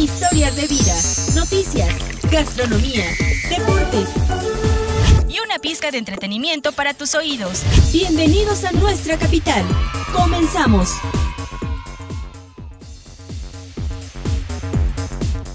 historias de vida, noticias, gastronomía, deportes y una pizca de entretenimiento para tus oídos. Bienvenidos a nuestra capital. Comenzamos.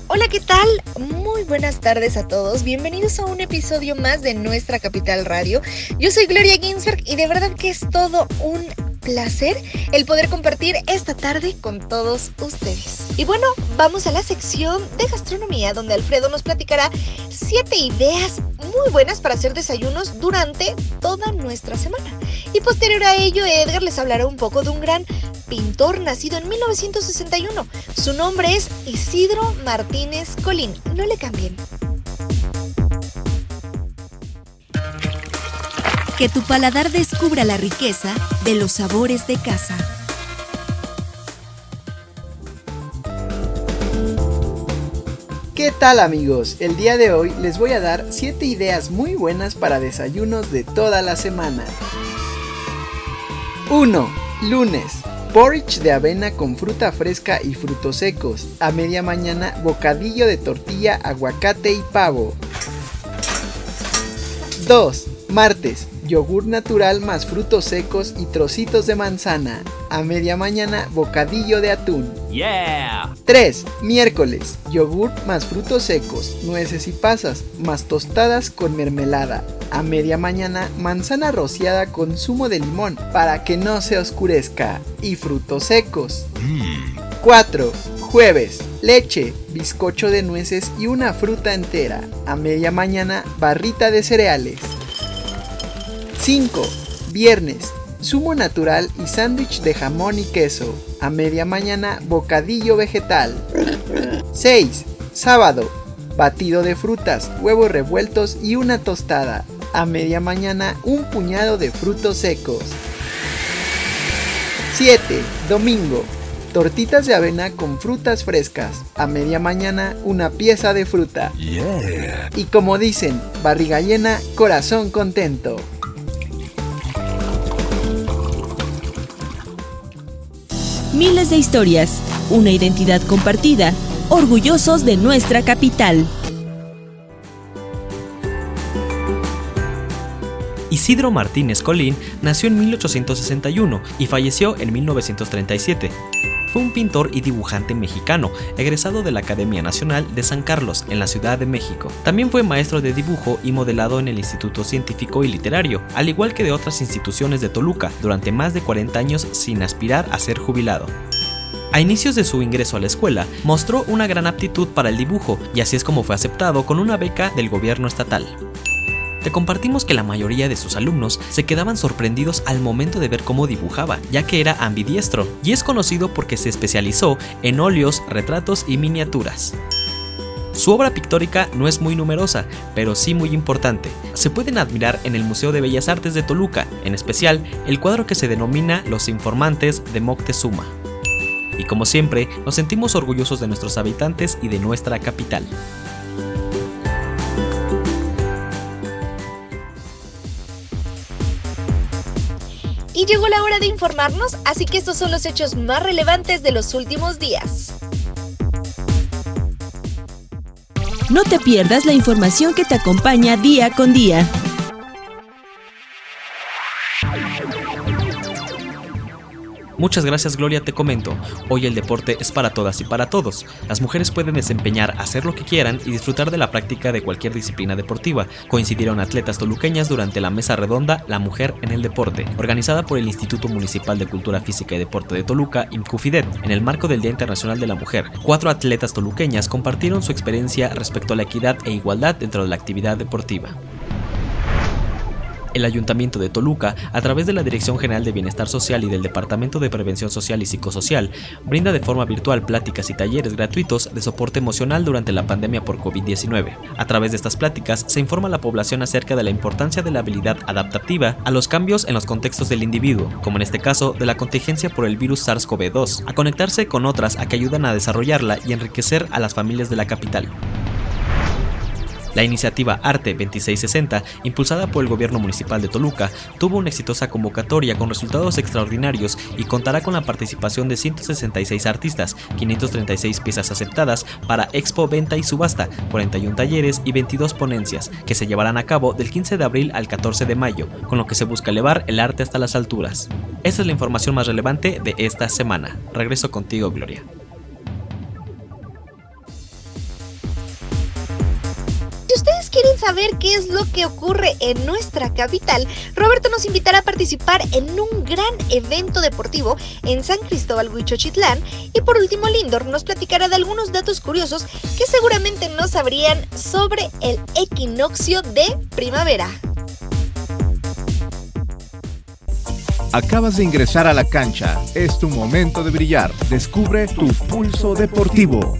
Hola, ¿qué tal? Muy buenas tardes a todos. Bienvenidos a un episodio más de nuestra Capital Radio. Yo soy Gloria Ginsberg y de verdad que es todo un placer el poder compartir esta tarde con todos ustedes. Y bueno, vamos a la sección de gastronomía donde Alfredo nos platicará siete ideas muy buenas para hacer desayunos durante toda nuestra semana. Y posterior a ello, Edgar les hablará un poco de un gran pintor nacido en 1961. Su nombre es Isidro Martínez Colín. No le cambien. Que tu paladar descubra la riqueza de los sabores de casa. ¿Qué tal amigos? El día de hoy les voy a dar 7 ideas muy buenas para desayunos de toda la semana. 1. Lunes. Porridge de avena con fruta fresca y frutos secos. A media mañana, bocadillo de tortilla, aguacate y pavo. 2. Martes, yogur natural más frutos secos y trocitos de manzana. A media mañana, bocadillo de atún. Yeah. 3. Miércoles, yogur más frutos secos, nueces y pasas, más tostadas con mermelada. A media mañana, manzana rociada con zumo de limón para que no se oscurezca. Y frutos secos. 4. Jueves, leche, bizcocho de nueces y una fruta entera. A media mañana, barrita de cereales. 5. Viernes. Zumo natural y sándwich de jamón y queso. A media mañana, bocadillo vegetal. 6. Sábado. Batido de frutas, huevos revueltos y una tostada. A media mañana, un puñado de frutos secos. 7. Domingo. Tortitas de avena con frutas frescas. A media mañana, una pieza de fruta. Y como dicen, barriga llena, corazón contento. Miles de historias, una identidad compartida, orgullosos de nuestra capital. Isidro Martínez Colín nació en 1861 y falleció en 1937. Fue un pintor y dibujante mexicano, egresado de la Academia Nacional de San Carlos, en la Ciudad de México. También fue maestro de dibujo y modelado en el Instituto Científico y Literario, al igual que de otras instituciones de Toluca, durante más de 40 años sin aspirar a ser jubilado. A inicios de su ingreso a la escuela, mostró una gran aptitud para el dibujo y así es como fue aceptado con una beca del gobierno estatal. Te compartimos que la mayoría de sus alumnos se quedaban sorprendidos al momento de ver cómo dibujaba, ya que era ambidiestro, y es conocido porque se especializó en óleos, retratos y miniaturas. Su obra pictórica no es muy numerosa, pero sí muy importante. Se pueden admirar en el Museo de Bellas Artes de Toluca, en especial el cuadro que se denomina Los Informantes de Moctezuma. Y como siempre, nos sentimos orgullosos de nuestros habitantes y de nuestra capital. Llegó la hora de informarnos, así que estos son los hechos más relevantes de los últimos días. No te pierdas la información que te acompaña día con día. Muchas gracias Gloria, te comento. Hoy el deporte es para todas y para todos. Las mujeres pueden desempeñar, hacer lo que quieran y disfrutar de la práctica de cualquier disciplina deportiva. Coincidieron atletas toluqueñas durante la mesa redonda La Mujer en el Deporte, organizada por el Instituto Municipal de Cultura Física y Deporte de Toluca, IMCUFIDET, en el marco del Día Internacional de la Mujer. Cuatro atletas toluqueñas compartieron su experiencia respecto a la equidad e igualdad dentro de la actividad deportiva. El Ayuntamiento de Toluca, a través de la Dirección General de Bienestar Social y del Departamento de Prevención Social y Psicosocial, brinda de forma virtual pláticas y talleres gratuitos de soporte emocional durante la pandemia por COVID-19. A través de estas pláticas se informa a la población acerca de la importancia de la habilidad adaptativa a los cambios en los contextos del individuo, como en este caso de la contingencia por el virus SARS-CoV-2, a conectarse con otras a que ayudan a desarrollarla y enriquecer a las familias de la capital. La iniciativa Arte 2660, impulsada por el gobierno municipal de Toluca, tuvo una exitosa convocatoria con resultados extraordinarios y contará con la participación de 166 artistas, 536 piezas aceptadas para expo, venta y subasta, 41 talleres y 22 ponencias, que se llevarán a cabo del 15 de abril al 14 de mayo, con lo que se busca elevar el arte hasta las alturas. Esta es la información más relevante de esta semana. Regreso contigo, Gloria. Saber qué es lo que ocurre en nuestra capital, Roberto nos invitará a participar en un gran evento deportivo en San Cristóbal Huichochitlán y por último Lindor nos platicará de algunos datos curiosos que seguramente no sabrían sobre el equinoccio de primavera. Acabas de ingresar a la cancha. Es tu momento de brillar. Descubre tu pulso deportivo.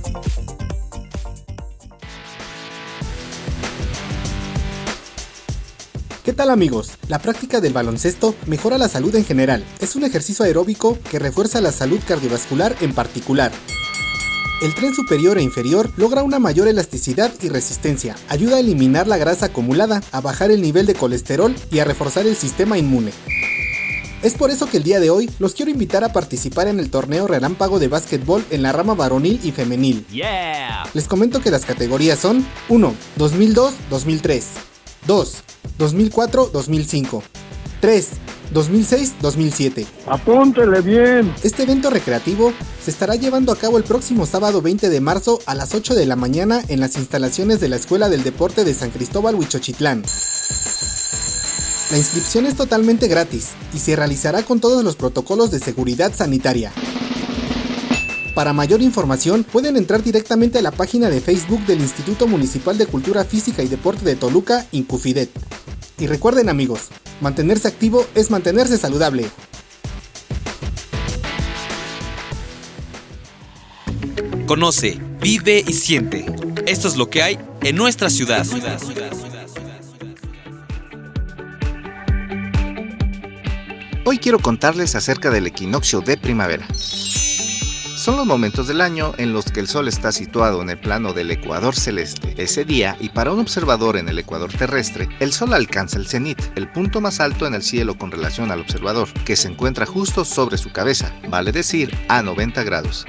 ¿Qué tal amigos? La práctica del baloncesto mejora la salud en general. Es un ejercicio aeróbico que refuerza la salud cardiovascular en particular. El tren superior e inferior logra una mayor elasticidad y resistencia, ayuda a eliminar la grasa acumulada, a bajar el nivel de colesterol y a reforzar el sistema inmune. Es por eso que el día de hoy los quiero invitar a participar en el torneo relámpago de básquetbol en la rama varonil y femenil. Les comento que las categorías son 1. 2002-2003 2. 2004-2005. 3. 2006-2007. Apúntele bien. Este evento recreativo se estará llevando a cabo el próximo sábado 20 de marzo a las 8 de la mañana en las instalaciones de la Escuela del Deporte de San Cristóbal Huichochitlán. La inscripción es totalmente gratis y se realizará con todos los protocolos de seguridad sanitaria. Para mayor información pueden entrar directamente a la página de Facebook del Instituto Municipal de Cultura Física y Deporte de Toluca, Incufidet. Y recuerden amigos, mantenerse activo es mantenerse saludable. Conoce, vive y siente. Esto es lo que hay en nuestra ciudad. Hoy quiero contarles acerca del equinoccio de primavera. Son los momentos del año en los que el Sol está situado en el plano del ecuador celeste. Ese día, y para un observador en el ecuador terrestre, el Sol alcanza el cenit, el punto más alto en el cielo con relación al observador, que se encuentra justo sobre su cabeza, vale decir, a 90 grados.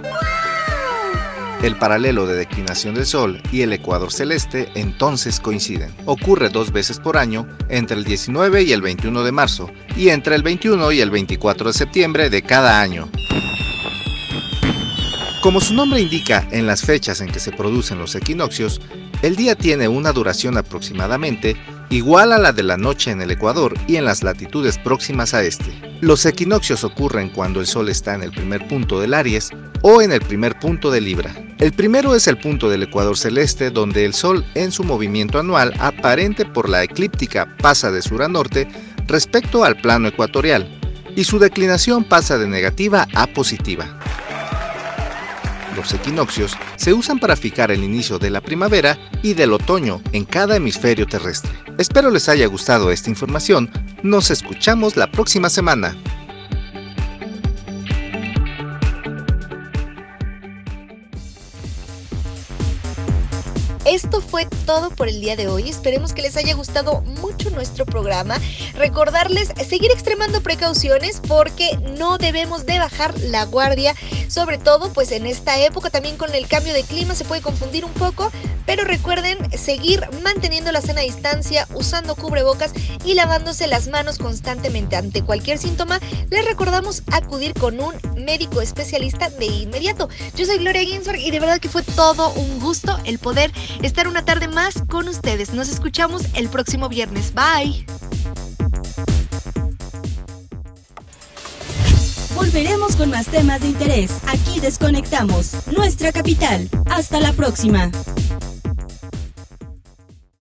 El paralelo de declinación del Sol y el ecuador celeste entonces coinciden. Ocurre dos veces por año, entre el 19 y el 21 de marzo, y entre el 21 y el 24 de septiembre de cada año. Como su nombre indica, en las fechas en que se producen los equinoccios, el día tiene una duración aproximadamente igual a la de la noche en el Ecuador y en las latitudes próximas a este. Los equinoccios ocurren cuando el Sol está en el primer punto del Aries o en el primer punto de Libra. El primero es el punto del Ecuador celeste donde el Sol en su movimiento anual aparente por la eclíptica pasa de sur a norte respecto al plano ecuatorial y su declinación pasa de negativa a positiva los equinoccios se usan para fijar el inicio de la primavera y del otoño en cada hemisferio terrestre. Espero les haya gustado esta información. Nos escuchamos la próxima semana. Esto fue todo por el día de hoy. Esperemos que les haya gustado mucho nuestro programa. Recordarles seguir extremando precauciones porque no debemos de bajar la guardia. Sobre todo pues en esta época también con el cambio de clima se puede confundir un poco. Pero recuerden seguir manteniendo la sana distancia, usando cubrebocas y lavándose las manos constantemente. Ante cualquier síntoma, les recordamos acudir con un médico especialista de inmediato. Yo soy Gloria Ginsberg y de verdad que fue todo un gusto el poder estar una tarde más con ustedes. Nos escuchamos el próximo viernes. Bye. Volveremos con más temas de interés. Aquí desconectamos nuestra capital. Hasta la próxima.